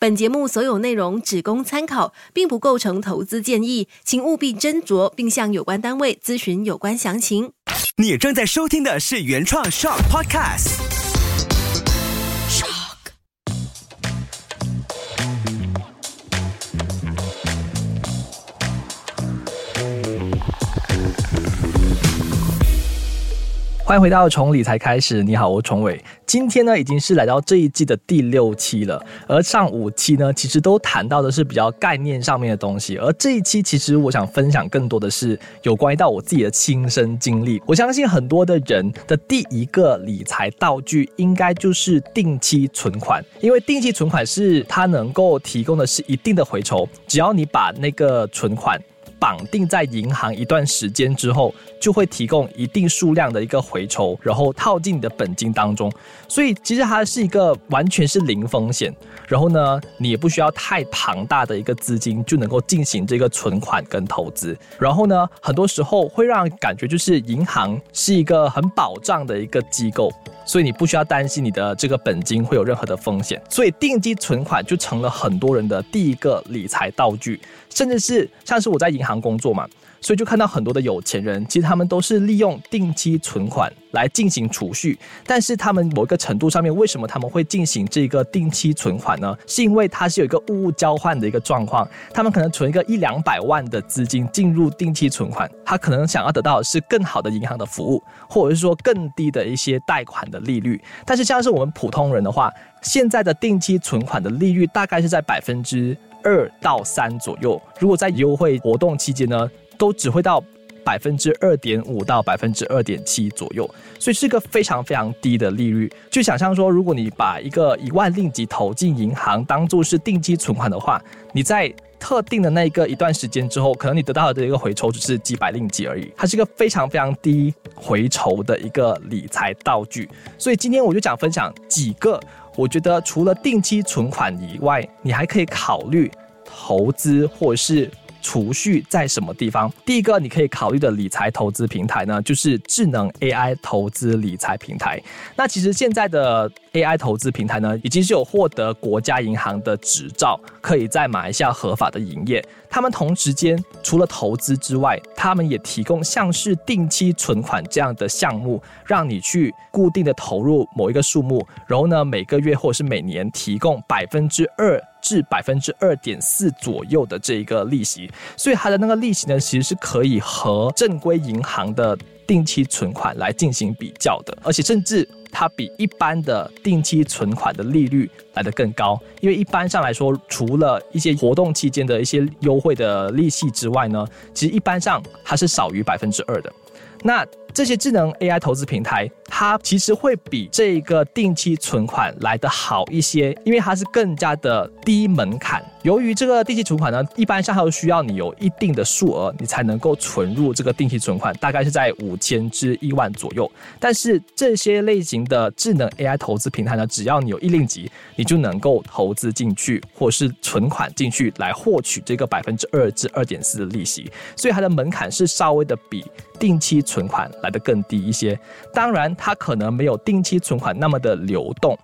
本节目所有内容只供参考，并不构成投资建议，请务必斟酌并向有关单位咨询有关详情。你正在收听的是原创 Shock Podcast。欢迎回到从理财开始，你好，我崇伟。今天呢，已经是来到这一季的第六期了，而上五期呢，其实都谈到的是比较概念上面的东西，而这一期其实我想分享更多的是有关于到我自己的亲身经历。我相信很多的人的第一个理财道具，应该就是定期存款，因为定期存款是它能够提供的是一定的回酬，只要你把那个存款。绑定在银行一段时间之后，就会提供一定数量的一个回酬，然后套进你的本金当中。所以其实它是一个完全是零风险，然后呢，你也不需要太庞大的一个资金就能够进行这个存款跟投资。然后呢，很多时候会让感觉就是银行是一个很保障的一个机构，所以你不需要担心你的这个本金会有任何的风险。所以定期存款就成了很多人的第一个理财道具。甚至是像是我在银行工作嘛，所以就看到很多的有钱人，其实他们都是利用定期存款来进行储蓄。但是他们某一个程度上面，为什么他们会进行这个定期存款呢？是因为它是有一个物物交换的一个状况。他们可能存一个一两百万的资金进入定期存款，他可能想要得到的是更好的银行的服务，或者是说更低的一些贷款的利率。但是像是我们普通人的话，现在的定期存款的利率大概是在百分之。二到三左右，如果在优惠活动期间呢，都只会到百分之二点五到百分之二点七左右，所以是个非常非常低的利率。就想象说，如果你把一个一万令吉投进银行，当做是定期存款的话，你在特定的那一个一段时间之后，可能你得到的一个回酬只是几百令吉而已，它是一个非常非常低回酬的一个理财道具。所以今天我就想分享几个。我觉得除了定期存款以外，你还可以考虑投资或是储蓄在什么地方。第一个你可以考虑的理财投资平台呢，就是智能 AI 投资理财平台。那其实现在的 AI 投资平台呢，已经是有获得国家银行的执照，可以在马来西亚合法的营业。他们同时间除了投资之外，他们也提供像是定期存款这样的项目，让你去固定的投入某一个数目，然后呢每个月或是每年提供百分之二至百分之二点四左右的这一个利息，所以它的那个利息呢，其实是可以和正规银行的定期存款来进行比较的，而且甚至。它比一般的定期存款的利率来得更高，因为一般上来说，除了一些活动期间的一些优惠的利息之外呢，其实一般上它是少于百分之二的。那这些智能 AI 投资平台，它其实会比这个定期存款来得好一些，因为它是更加的低门槛。由于这个定期存款呢，一般上它都需要你有一定的数额，你才能够存入这个定期存款，大概是在五千至一万左右。但是这些类型的智能 AI 投资平台呢，只要你有一令吉，你就能够投资进去，或是存款进去来获取这个百分之二至二点四的利息。所以它的门槛是稍微的比定期存款来的更低一些。当然，它可能没有定期存款那么的流动。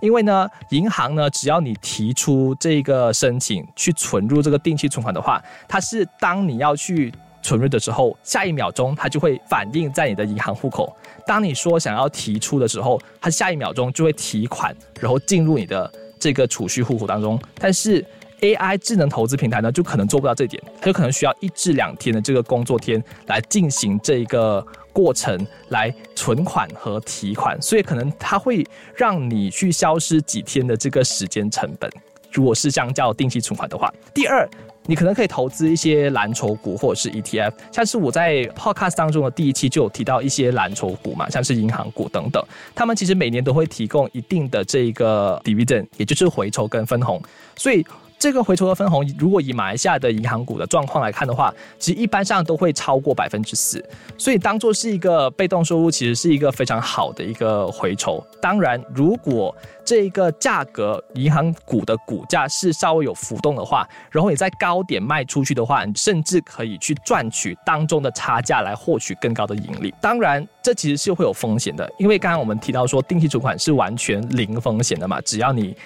因为呢，银行呢，只要你提出这个申请去存入这个定期存款的话，它是当你要去存入的时候，下一秒钟它就会反映在你的银行户口。当你说想要提出的时候，它下一秒钟就会提款，然后进入你的这个储蓄户口当中。但是 AI 智能投资平台呢，就可能做不到这点，它就可能需要一至两天的这个工作天来进行这个。过程来存款和提款，所以可能它会让你去消失几天的这个时间成本。如果是相较定期存款的话，第二，你可能可以投资一些蓝筹股或者是 ETF，像是我在 Podcast 当中的第一期就有提到一些蓝筹股嘛，像是银行股等等，他们其实每年都会提供一定的这个 dividend，也就是回酬跟分红，所以。这个回酬的分红，如果以马来西亚的银行股的状况来看的话，其实一般上都会超过百分之四，所以当做是一个被动收入，其实是一个非常好的一个回酬。当然，如果这个价格银行股的股价是稍微有浮动的话，然后你在高点卖出去的话，你甚至可以去赚取当中的差价来获取更高的盈利。当然，这其实是会有风险的，因为刚刚我们提到说定期存款是完全零风险的嘛，只要你。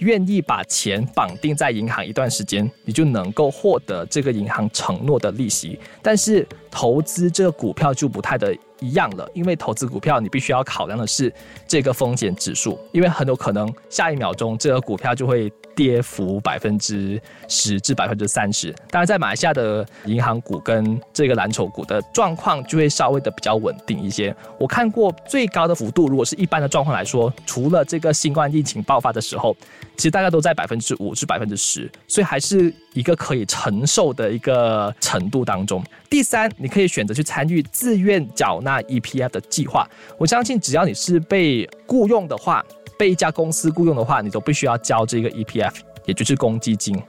愿意把钱绑定在银行一段时间，你就能够获得这个银行承诺的利息。但是投资这个股票就不太的一样了，因为投资股票你必须要考量的是这个风险指数，因为很有可能下一秒钟这个股票就会跌幅百分之十至百分之三十。当然，在马来西亚的银行股跟这个蓝筹股的状况就会稍微的比较稳定一些。我看过最高的幅度，如果是一般的状况来说，除了这个新冠疫情爆发的时候，其实大概都在百分之五至百分之十，所以还是一个可以承受的一个程度当中。第三，你可以选择去参与自愿缴纳 EPF 的计划。我相信，只要你是被雇佣的话，被一家公司雇佣的话，你都必须要交这个 EPF，也就是公积金。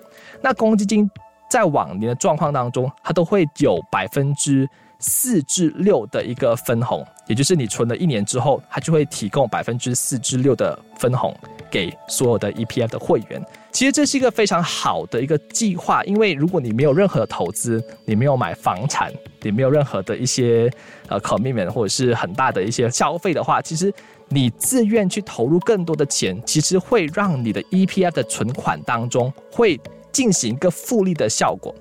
那公积金在往年的状况当中，它都会有百分之四至六的一个分红，也就是你存了一年之后，它就会提供百分之四至六的分红给所有的 EPF 的会员。其实这是一个非常好的一个计划，因为如果你没有任何的投资，你没有买房产，你没有任何的一些呃 commitment 或者是很大的一些消费的话，其实你自愿去投入更多的钱，其实会让你的 EPF 的存款当中会进行一个复利的效果。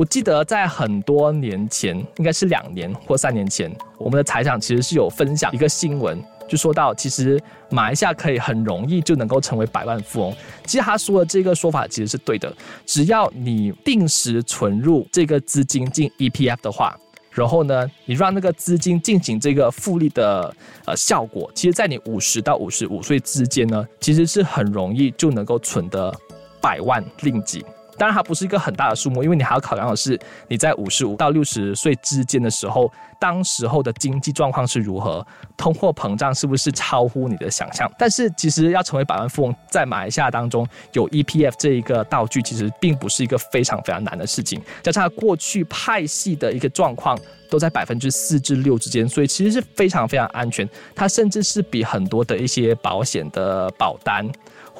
我记得在很多年前，应该是两年或三年前，我们的财长其实是有分享一个新闻。就说到，其实马来西亚可以很容易就能够成为百万富翁。其实他说的这个说法其实是对的，只要你定时存入这个资金进 EPF 的话，然后呢，你让那个资金进行这个复利的呃效果，其实在你五十到五十五岁之间呢，其实是很容易就能够存得百万令吉。当然，它不是一个很大的数目，因为你还要考量的是你在五十五到六十岁之间的时候，当时候的经济状况是如何，通货膨胀是不是超乎你的想象。但是，其实要成为百万富翁，在马来西亚当中有 EPF 这一个道具，其实并不是一个非常非常难的事情。加上过去派系的一个状况都在百分之四至六之间，所以其实是非常非常安全。它甚至是比很多的一些保险的保单。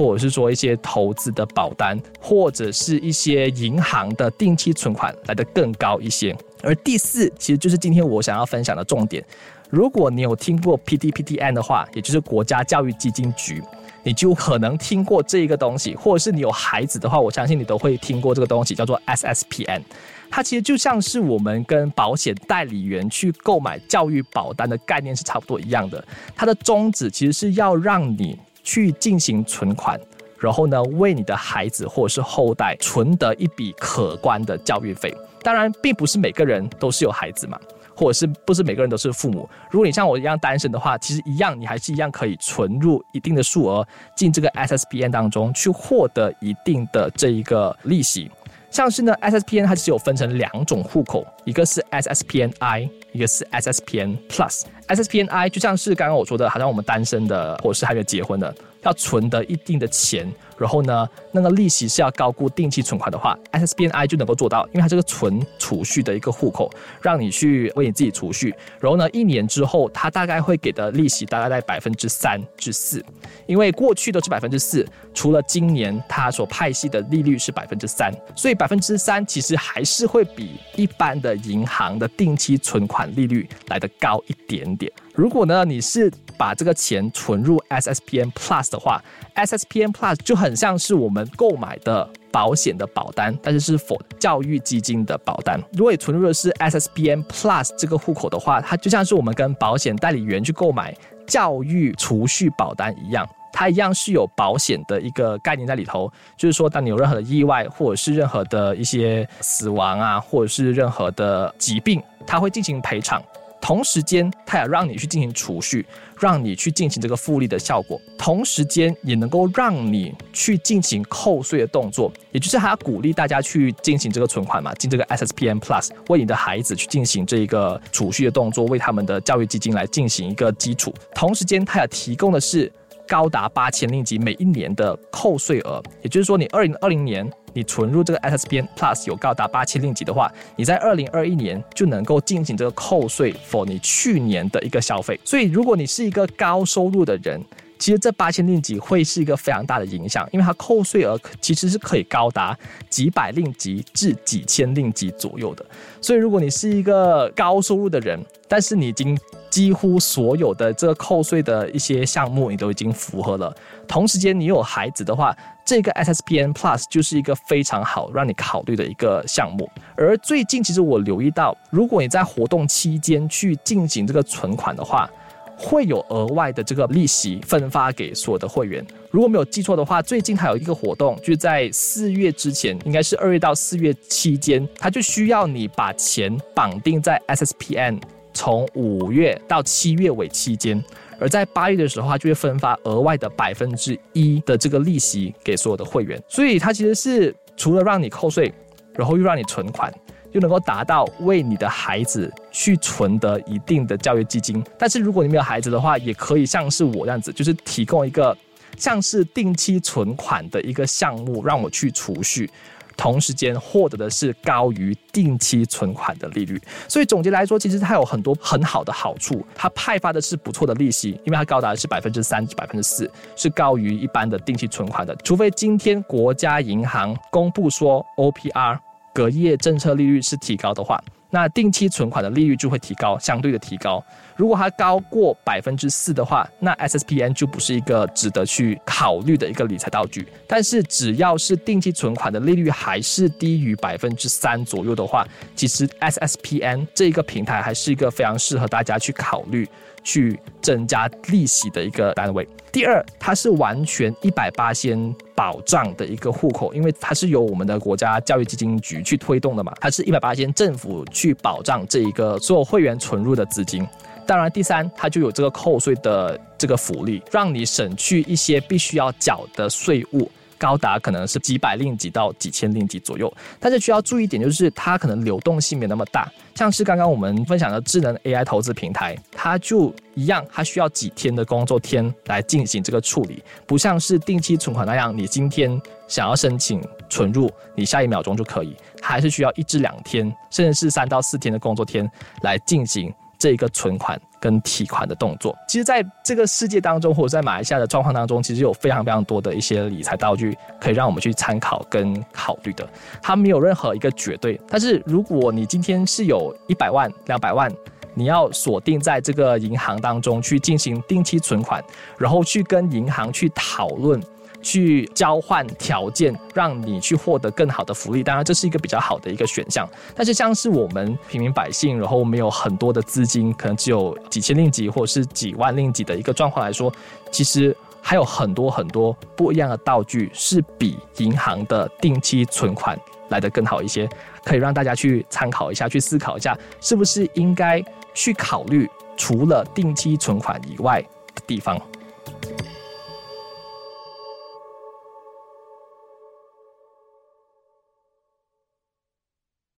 或者是说一些投资的保单，或者是一些银行的定期存款来的更高一些。而第四，其实就是今天我想要分享的重点。如果你有听过 PTPTN 的话，也就是国家教育基金局，你就可能听过这一个东西，或者是你有孩子的话，我相信你都会听过这个东西，叫做 SSPN。它其实就像是我们跟保险代理员去购买教育保单的概念是差不多一样的。它的宗旨其实是要让你。去进行存款，然后呢，为你的孩子或者是后代存得一笔可观的教育费。当然，并不是每个人都是有孩子嘛，或者是不是每个人都是父母。如果你像我一样单身的话，其实一样，你还是一样可以存入一定的数额进这个 SSPN 当中去获得一定的这一个利息。像是呢，SSPN 它只有分成两种户口，一个是 SSPNI，一个是 SSPN Plus。SSPNI 就像是刚刚我说的，好像我们单身的或者是还没有结婚的，要存得一定的钱。然后呢，那个利息是要高过定期存款的话，SSBNI 就能够做到，因为它这个存储蓄的一个户口，让你去为你自己储蓄。然后呢，一年之后，它大概会给的利息大概在百分之三至四，因为过去都是百分之四，除了今年它所派息的利率是百分之三，所以百分之三其实还是会比一般的银行的定期存款利率来的高一点点。如果呢，你是把这个钱存入 SSPN Plus 的话，SSPN Plus 就很像是我们购买的保险的保单，但是是否教育基金的保单。如果你存入的是 SSPN Plus 这个户口的话，它就像是我们跟保险代理员去购买教育储蓄保单一样，它一样是有保险的一个概念在里头。就是说，当你有任何的意外，或者是任何的一些死亡啊，或者是任何的疾病，它会进行赔偿。同时间，它也让你去进行储蓄，让你去进行这个复利的效果。同时间，也能够让你去进行扣税的动作，也就是还要鼓励大家去进行这个存款嘛，进这个 SSPN Plus，为你的孩子去进行这一个储蓄的动作，为他们的教育基金来进行一个基础。同时间，它也提供的是高达八千令吉每一年的扣税额，也就是说，你二零二零年。你存入这个 SSPN Plus 有高达八千令吉的话，你在二零二一年就能够进行这个扣税，for 你去年的一个消费。所以，如果你是一个高收入的人，其实这八千令吉会是一个非常大的影响，因为它扣税额其实是可以高达几百令吉至几千令吉左右的。所以，如果你是一个高收入的人，但是你已经几乎所有的这个扣税的一些项目你都已经符合了，同时间你有孩子的话。这个 SSPN Plus 就是一个非常好让你考虑的一个项目。而最近其实我留意到，如果你在活动期间去进行这个存款的话，会有额外的这个利息分发给所有的会员。如果没有记错的话，最近还有一个活动，就在四月之前，应该是二月到四月期间，它就需要你把钱绑定在 SSPN，从五月到七月尾期间。而在八月的时候，它就会分发额外的百分之一的这个利息给所有的会员。所以它其实是除了让你扣税，然后又让你存款。就能够达到为你的孩子去存得一定的教育基金，但是如果你没有孩子的话，也可以像是我这样子，就是提供一个像是定期存款的一个项目，让我去储蓄，同时间获得的是高于定期存款的利率。所以总结来说，其实它有很多很好的好处，它派发的是不错的利息，因为它高达是百分之三至百分之四，是高于一般的定期存款的，除非今天国家银行公布说 OPR。隔夜政策利率是提高的话，那定期存款的利率就会提高，相对的提高。如果它高过百分之四的话，那 SSPN 就不是一个值得去考虑的一个理财道具。但是只要是定期存款的利率还是低于百分之三左右的话，其实 SSPN 这一个平台还是一个非常适合大家去考虑。去增加利息的一个单位。第二，它是完全一百八先保障的一个户口，因为它是由我们的国家教育基金局去推动的嘛，它是一百八先政府去保障这一个所有会员存入的资金。当然，第三，它就有这个扣税的这个福利，让你省去一些必须要缴的税务。高达可能是几百令吉到几千令吉左右，但是需要注意一点，就是它可能流动性没那么大。像是刚刚我们分享的智能 AI 投资平台，它就一样，它需要几天的工作天来进行这个处理，不像是定期存款那样，你今天想要申请存入，你下一秒钟就可以，还是需要一至两天，甚至是三到四天的工作天来进行。这一个存款跟提款的动作，其实在这个世界当中，或者在马来西亚的状况当中，其实有非常非常多的一些理财道具可以让我们去参考跟考虑的。它没有任何一个绝对，但是如果你今天是有一百万、两百万，你要锁定在这个银行当中去进行定期存款，然后去跟银行去讨论。去交换条件，让你去获得更好的福利。当然，这是一个比较好的一个选项。但是，像是我们平民百姓，然后没有很多的资金，可能只有几千令吉或者是几万令吉的一个状况来说，其实还有很多很多不一样的道具是比银行的定期存款来的更好一些，可以让大家去参考一下，去思考一下，是不是应该去考虑除了定期存款以外的地方。